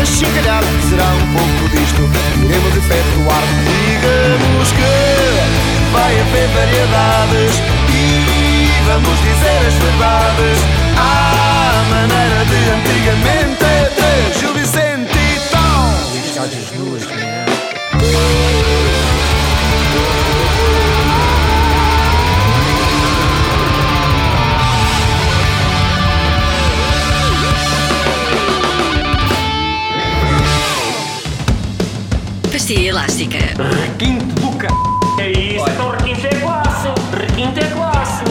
Mal dizer, achincalhar. Será um pouco disto iremos efetuar. Digamos que vai haver variedades e vamos dizer as verdades à maneira de antigamente. De Gil Vicente Charges nuas, man. Pastilha elástica. Requinte do c... É isso, então requinte é classe. Requinte é classe.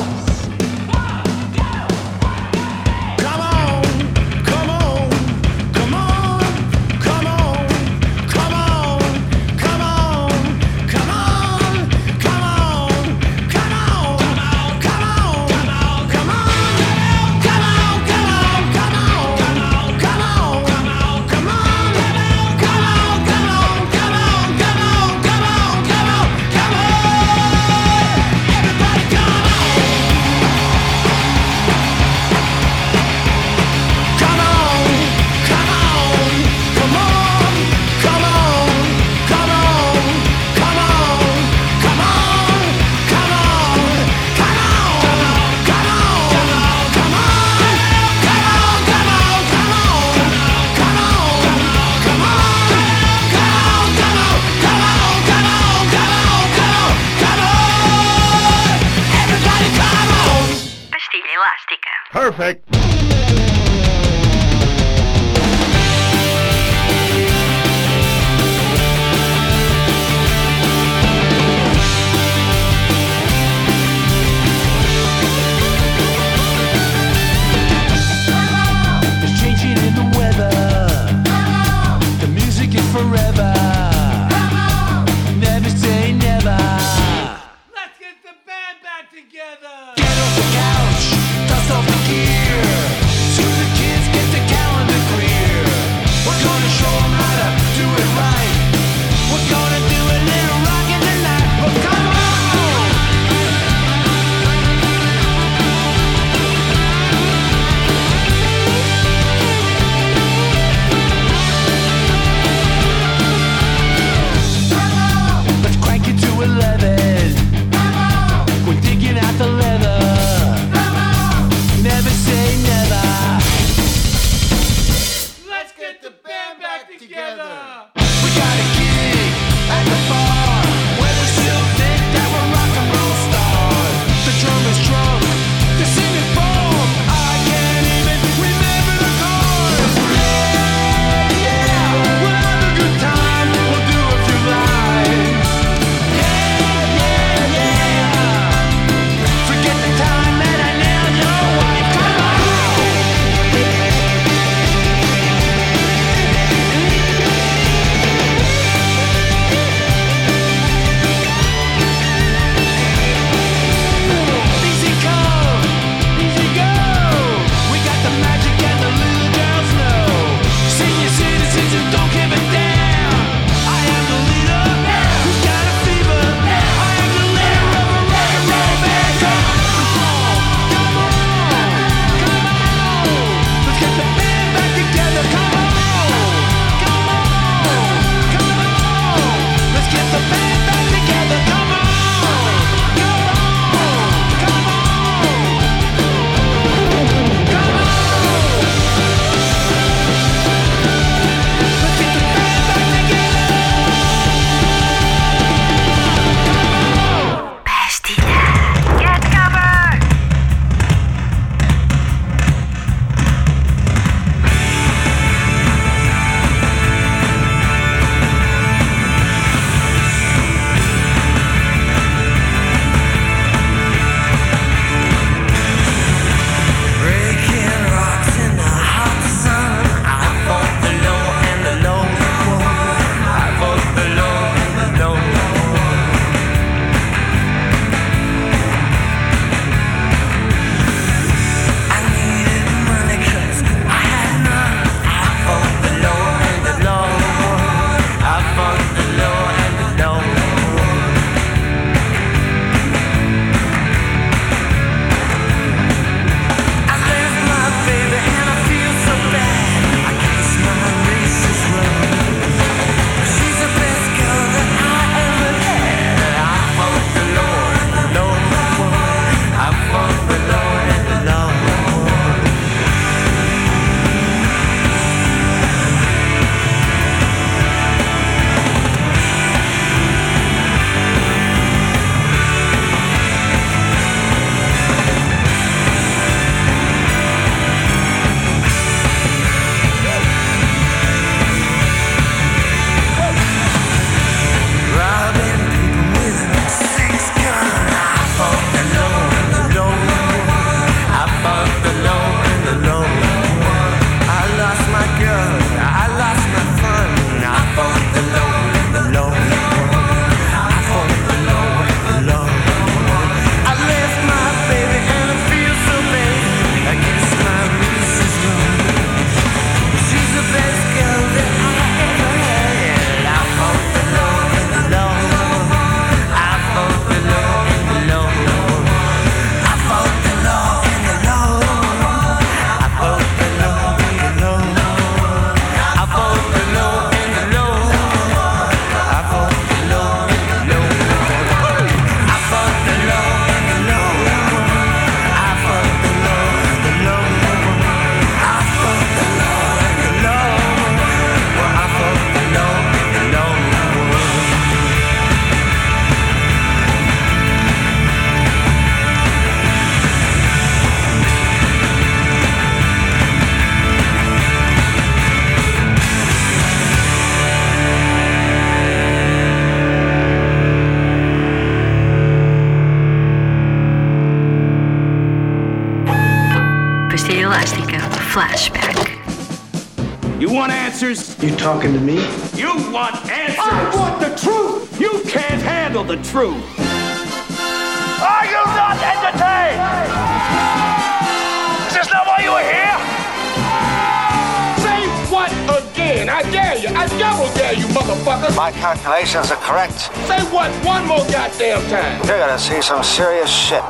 talking to me. You want answers. I want the truth. You can't handle the truth. Are you not entertained? Is this not why you were here? Say what again? I dare you. I double dare you, motherfucker. My calculations are correct. Say what one more goddamn time. You're gonna see some serious shit.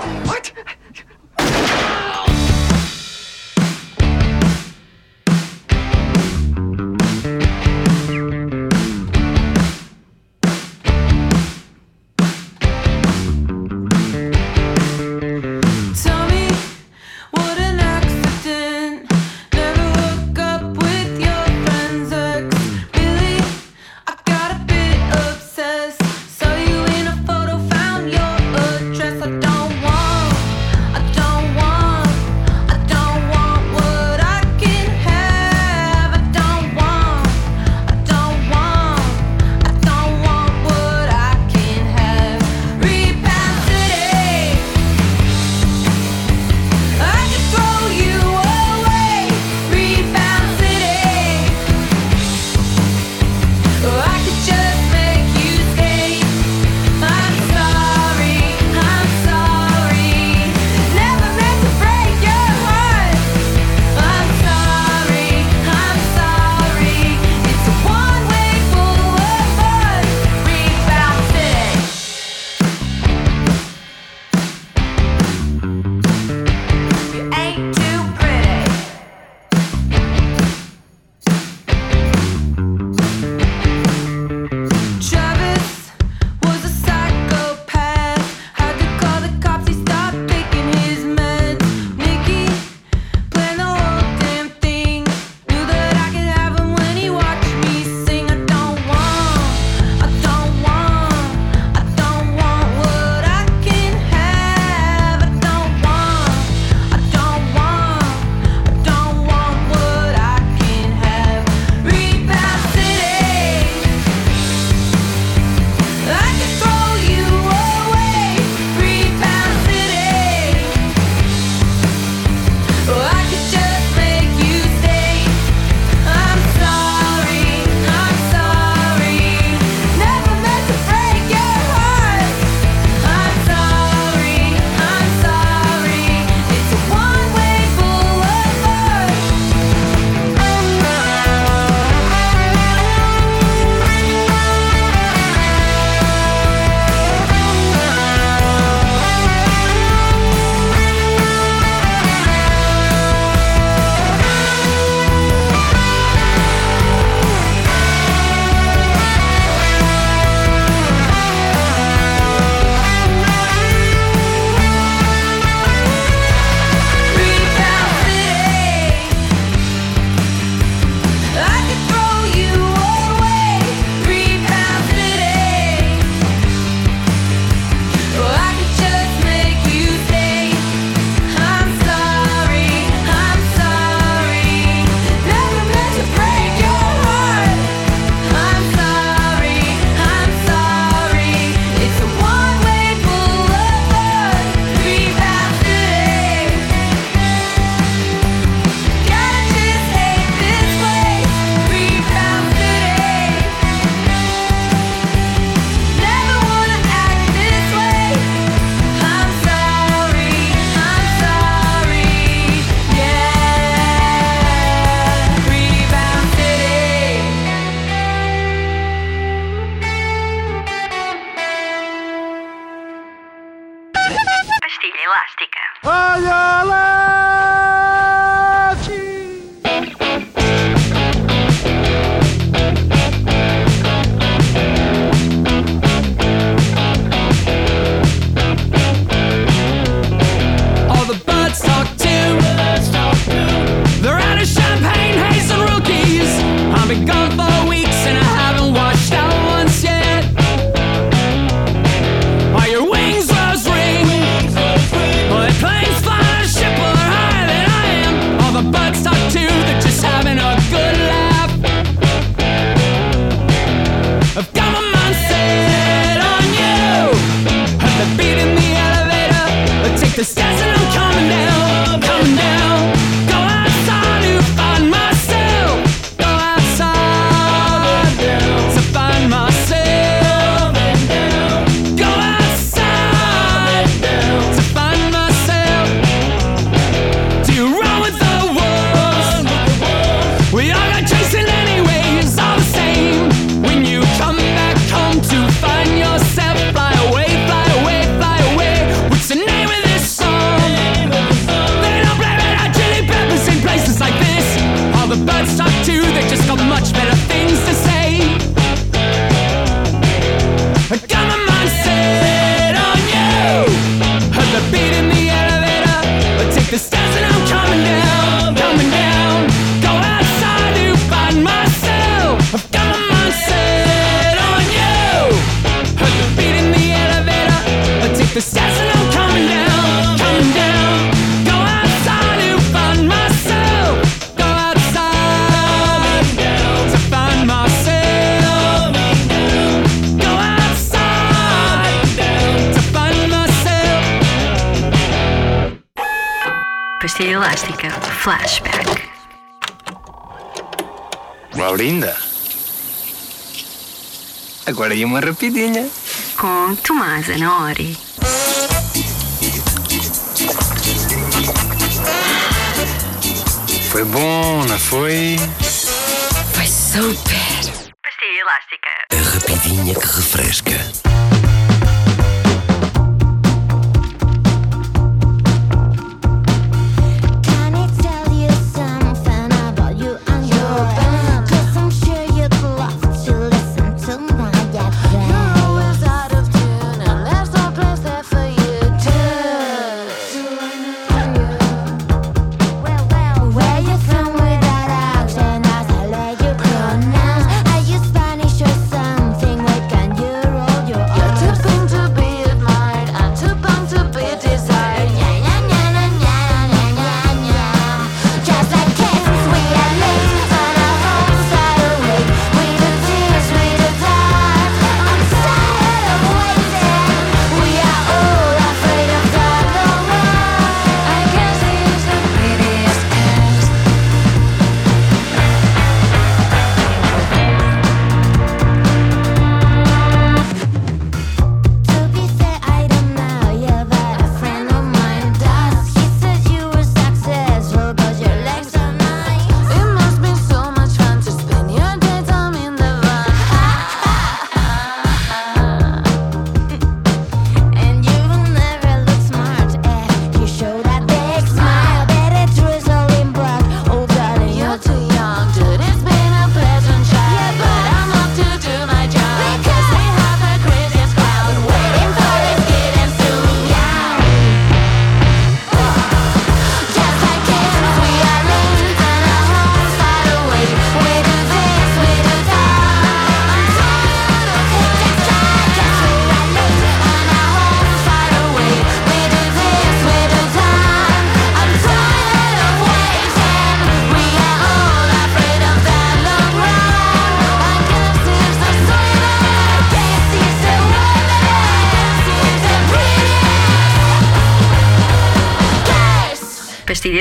pastilha elástica. Olha lá! Elástica Flashback. Laurinda. Agora ia uma rapidinha. Com Tomás Anaori. Foi bom, não foi? Foi super. Pastilha elástica. A rapidinha que refresca.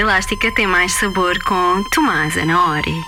elástica tem mais sabor com Tomás Anaori.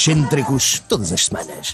Excêntricos todas as semanas.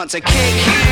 Want to kick.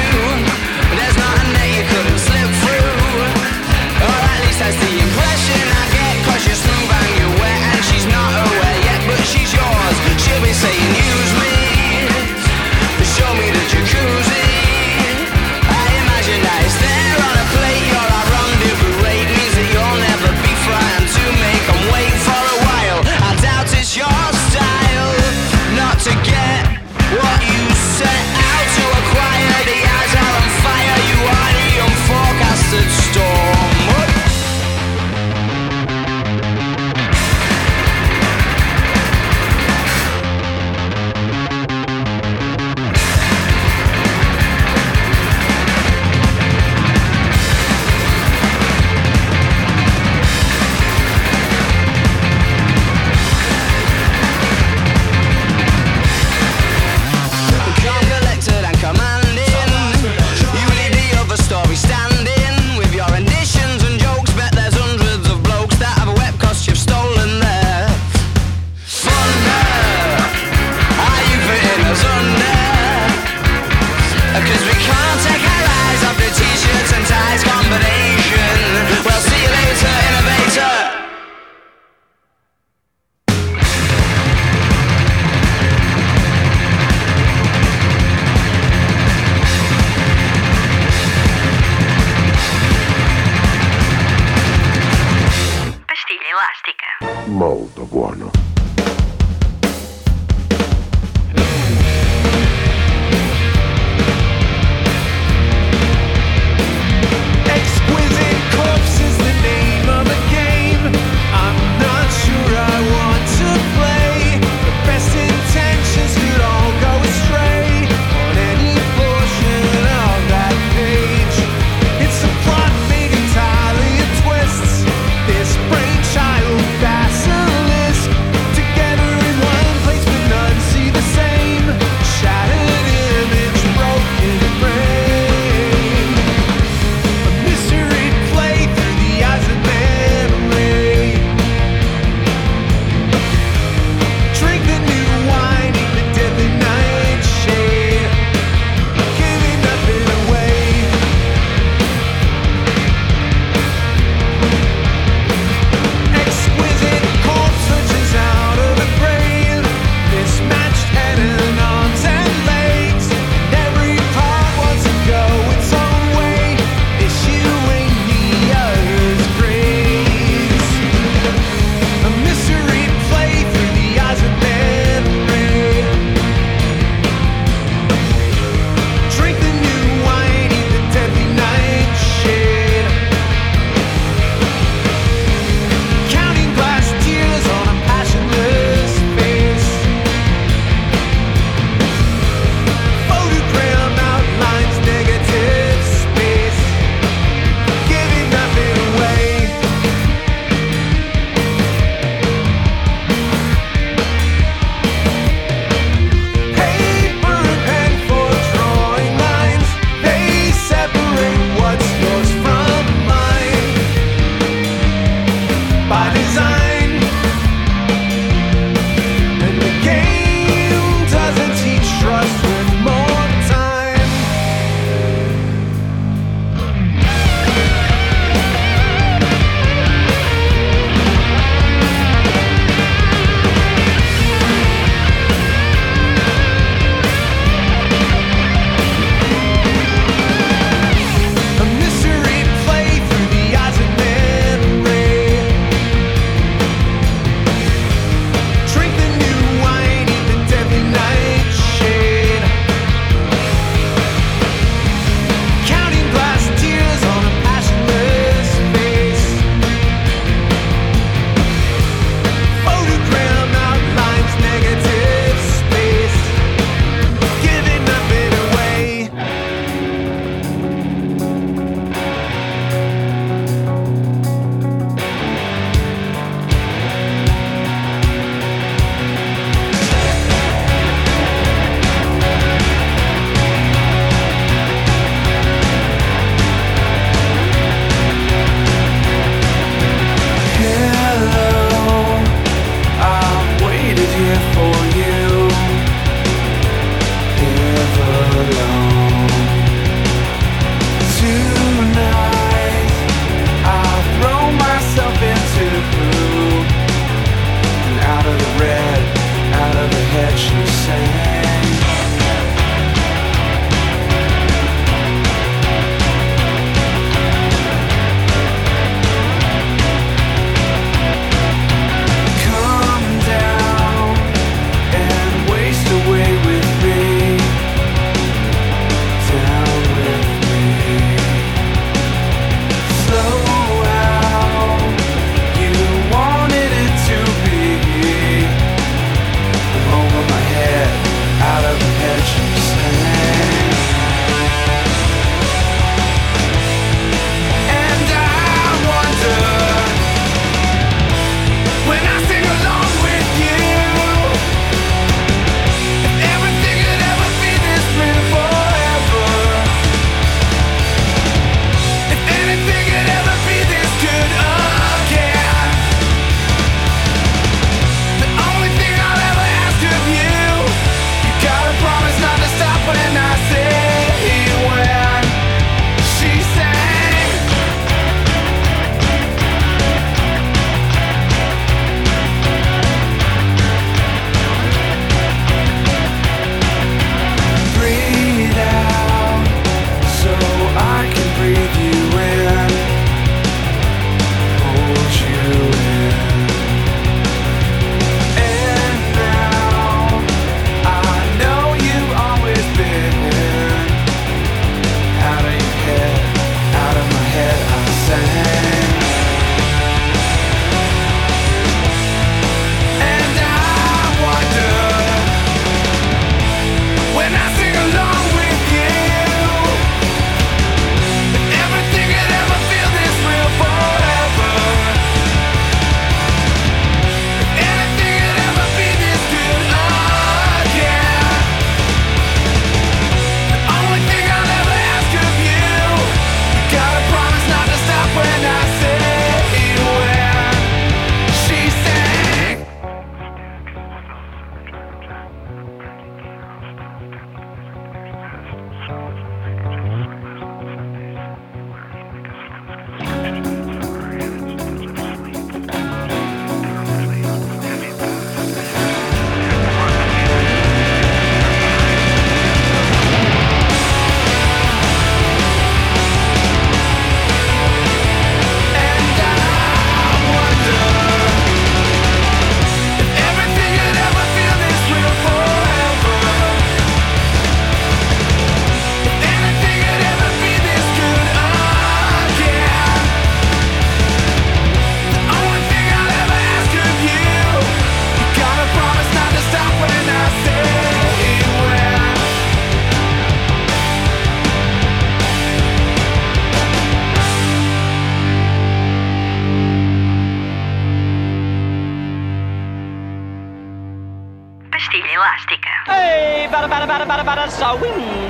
para sa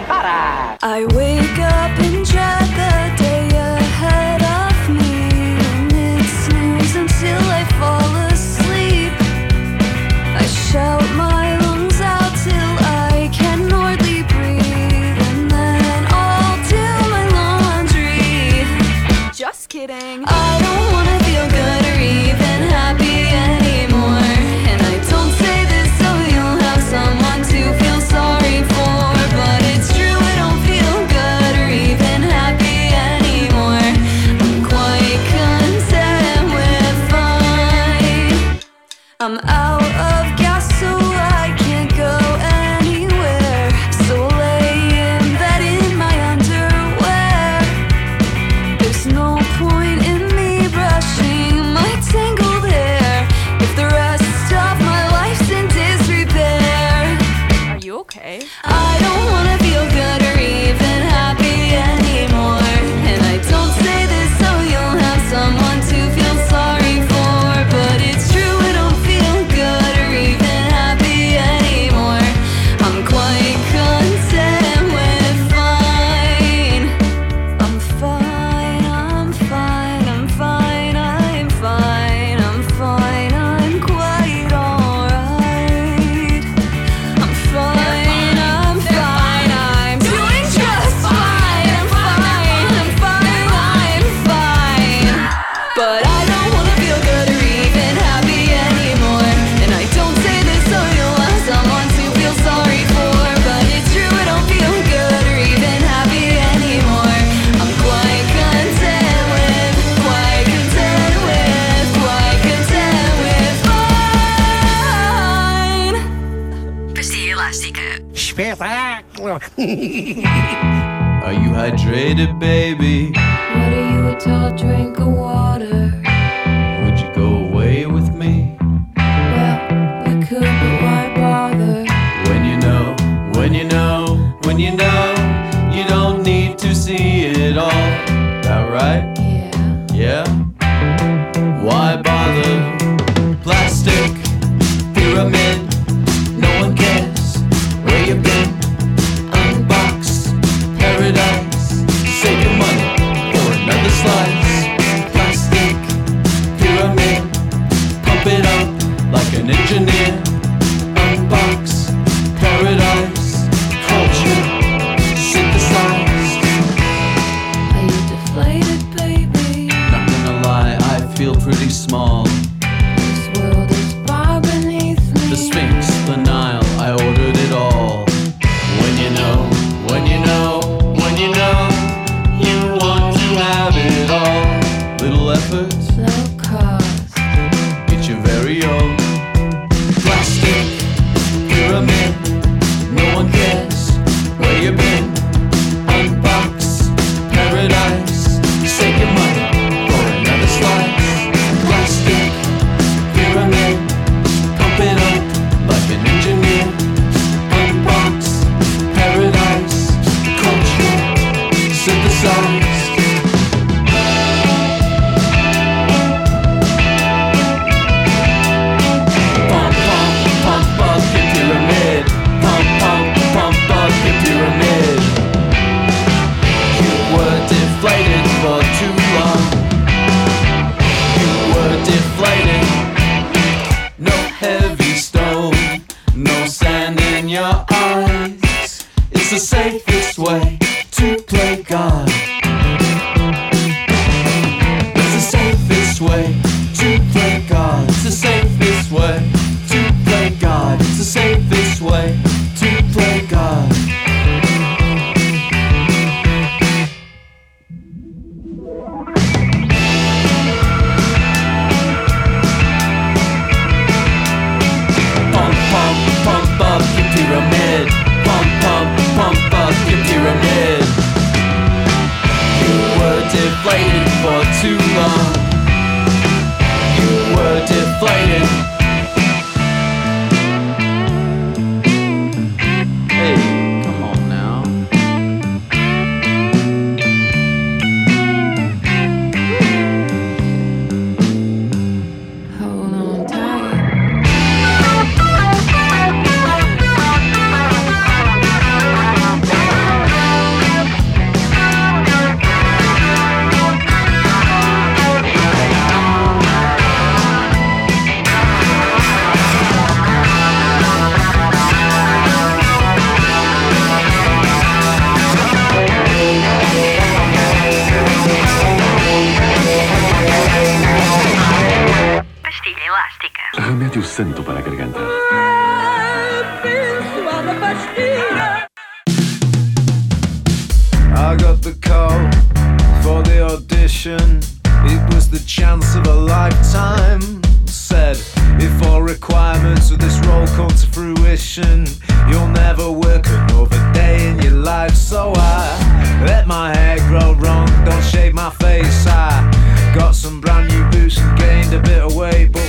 para. I wake up in Japan. Are you hydrated, baby? What are you a tall drink? garganta. I got the call for the audition. It was the chance of a lifetime. Said, if all requirements of this role come to fruition, you'll never work another day in your life. So I let my hair grow long, don't shave my face. I got some brand new boots and gained a bit of weight, but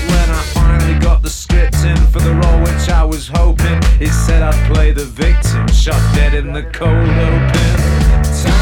was hoping. It said I'd play the victim, shot dead in the cold open. Time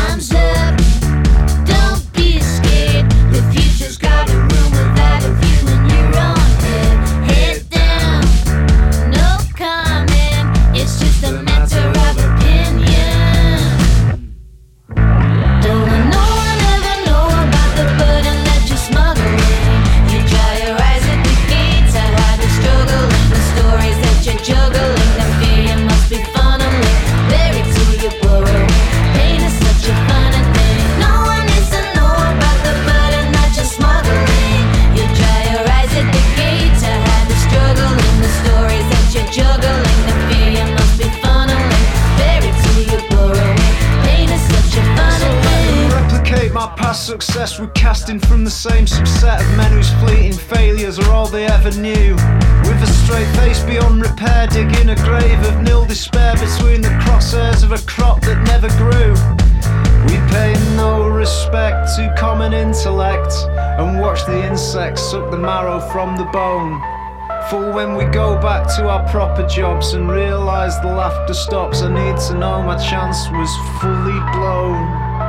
never knew. With a straight face beyond repair, digging a grave of nil despair between the crosshairs of a crop that never grew. We pay no respect to common intellect and watch the insects suck the marrow from the bone. For when we go back to our proper jobs and realise the laughter stops, I need to know my chance was fully blown.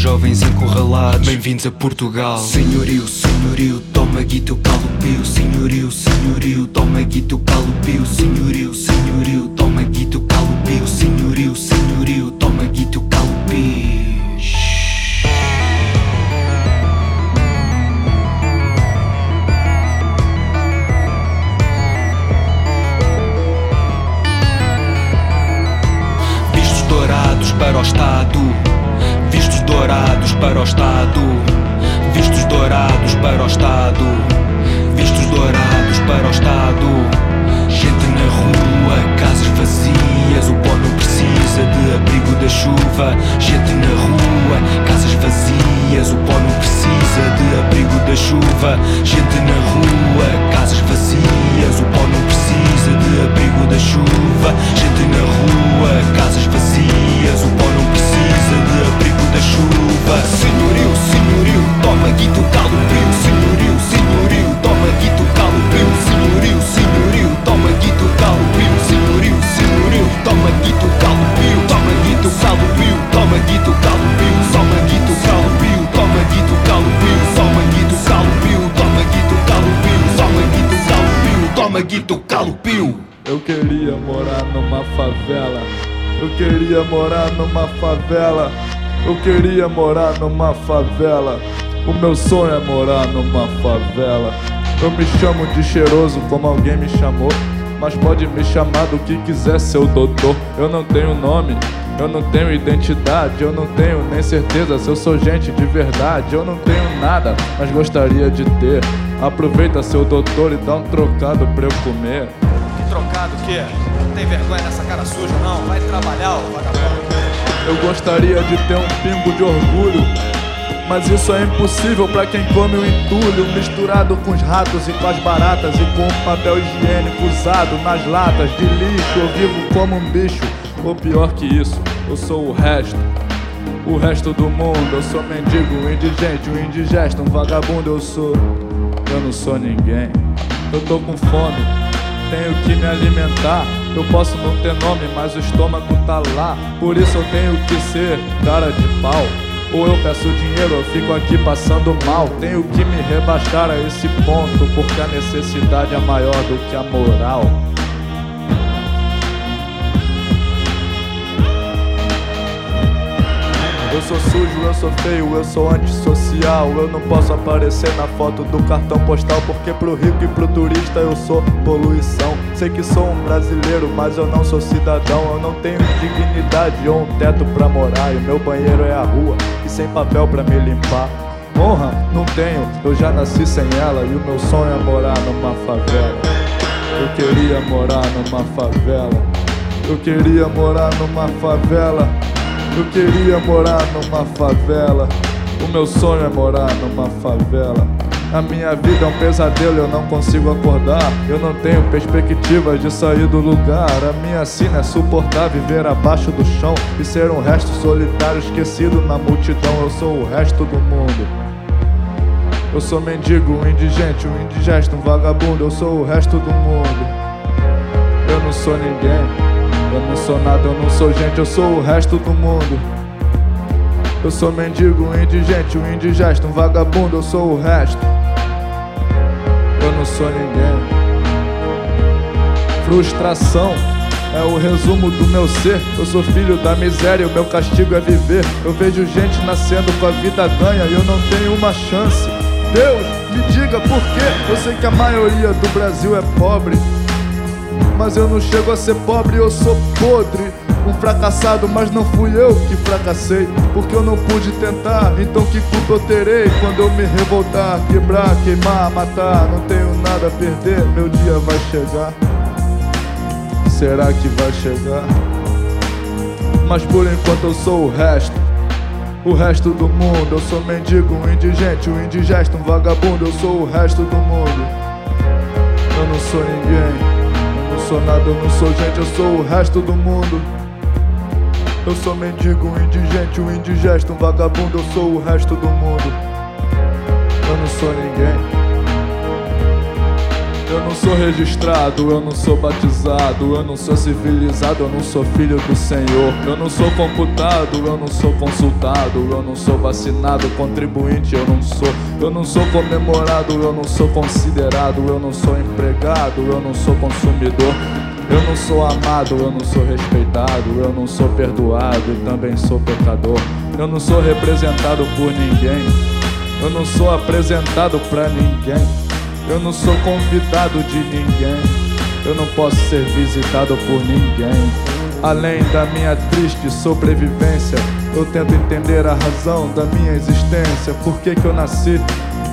jovens encurralados. Bem-vindos a Portugal. Senhorio, senhorio, toma aqui teu Senhorio, senhorio, toma aqui teu calopio Senhorio, senhorio, na rua, casas vazias, o pó não precisa de abrigo da chuva. Gente na rua, casas vazias, o pó não precisa de abrigo da chuva. Senhorio, senhorio, toma guito, calo, favela. Eu queria morar numa favela. Eu queria morar numa favela. O meu sonho é morar numa favela. Eu me chamo de cheiroso como alguém me chamou. Mas pode me chamar do que quiser, seu doutor. Eu não tenho nome, eu não tenho identidade, eu não tenho nem certeza se eu sou gente de verdade. Eu não tenho nada, mas gostaria de ter. Aproveita, seu doutor, e dá um trocado pra eu comer. Que trocado o quê? Não tem vergonha nessa cara suja, não? Vai trabalhar, ô vagabundo. Eu gostaria de ter um pingo de orgulho. Mas isso é impossível pra quem come o entulho misturado com os ratos e com as baratas e com o papel higiênico usado nas latas de lixo. Eu vivo como um bicho, ou pior que isso, eu sou o resto. O resto do mundo, eu sou mendigo, indigente, um indigesto, um vagabundo, eu sou. Eu não sou ninguém. Eu tô com fome, tenho que me alimentar. Eu posso não ter nome, mas o estômago tá lá. Por isso eu tenho que ser cara de pau. Ou eu peço dinheiro, eu fico aqui passando mal. Tenho que me rebaixar a esse ponto, porque a necessidade é maior do que a moral. Eu sou sujo, eu sou feio, eu sou antissocial. Eu não posso aparecer na foto do cartão postal, porque pro rico e pro turista eu sou poluição. Sei que sou um brasileiro, mas eu não sou cidadão. Eu não tenho dignidade ou um teto pra morar. E meu banheiro é a rua, e sem papel pra me limpar. Honra, não tenho, eu já nasci sem ela. E o meu sonho é morar numa favela. Eu queria morar numa favela. Eu queria morar numa favela. Eu queria morar numa favela. O meu sonho é morar numa favela. A minha vida é um pesadelo, eu não consigo acordar. Eu não tenho perspectiva de sair do lugar. A minha sina é suportar viver abaixo do chão e ser um resto solitário esquecido na multidão. Eu sou o resto do mundo. Eu sou mendigo, um indigente, um indigesto, um vagabundo. Eu sou o resto do mundo. Eu não sou ninguém. Eu não sou nada, eu não sou gente, eu sou o resto do mundo. Eu sou mendigo, indigente, um indigesto, um vagabundo, eu sou o resto. Eu não sou ninguém. Frustração é o resumo do meu ser. Eu sou filho da miséria, o meu castigo é viver. Eu vejo gente nascendo com a vida ganha e eu não tenho uma chance. Deus, me diga por quê? Eu sei que a maioria do Brasil é pobre. Mas eu não chego a ser pobre, eu sou podre. Um fracassado, mas não fui eu que fracassei. Porque eu não pude tentar, então que culpa eu terei quando eu me revoltar, quebrar, queimar, matar? Não tenho nada a perder, meu dia vai chegar. Será que vai chegar? Mas por enquanto eu sou o resto. O resto do mundo, eu sou mendigo, um indigente, um indigesto, um vagabundo, eu sou o resto do mundo. Eu não sou ninguém sou nada, eu não sou gente, eu sou o resto do mundo. Eu sou mendigo, um indigente, um indigesto, um vagabundo, eu sou o resto do mundo. Eu não sou ninguém. Eu não sou registrado, eu não sou batizado, eu não sou civilizado, eu não sou filho do Senhor. Eu não sou computado, eu não sou consultado, eu não sou vacinado, contribuinte eu não sou. Eu não sou comemorado, eu não sou considerado, eu não sou empregado, eu não sou consumidor. Eu não sou amado, eu não sou respeitado, eu não sou perdoado e também sou pecador. Eu não sou representado por ninguém, eu não sou apresentado pra ninguém. Eu não sou convidado de ninguém. Eu não posso ser visitado por ninguém. Além da minha triste sobrevivência, eu tento entender a razão da minha existência. Por que, que eu nasci?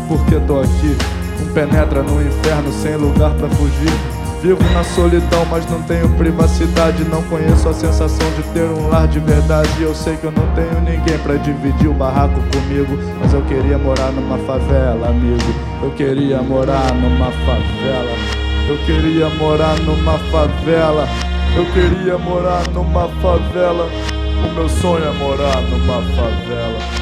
Por que tô aqui? Um penetra no inferno sem lugar pra fugir. Vivo na solidão, mas não tenho privacidade. Não conheço a sensação de ter um lar de verdade. Eu sei que eu não tenho ninguém pra dividir o barraco comigo. Mas eu queria morar numa favela, amigo. Eu queria morar numa favela. Eu queria morar numa favela. Eu queria morar numa favela. O meu sonho é morar numa favela.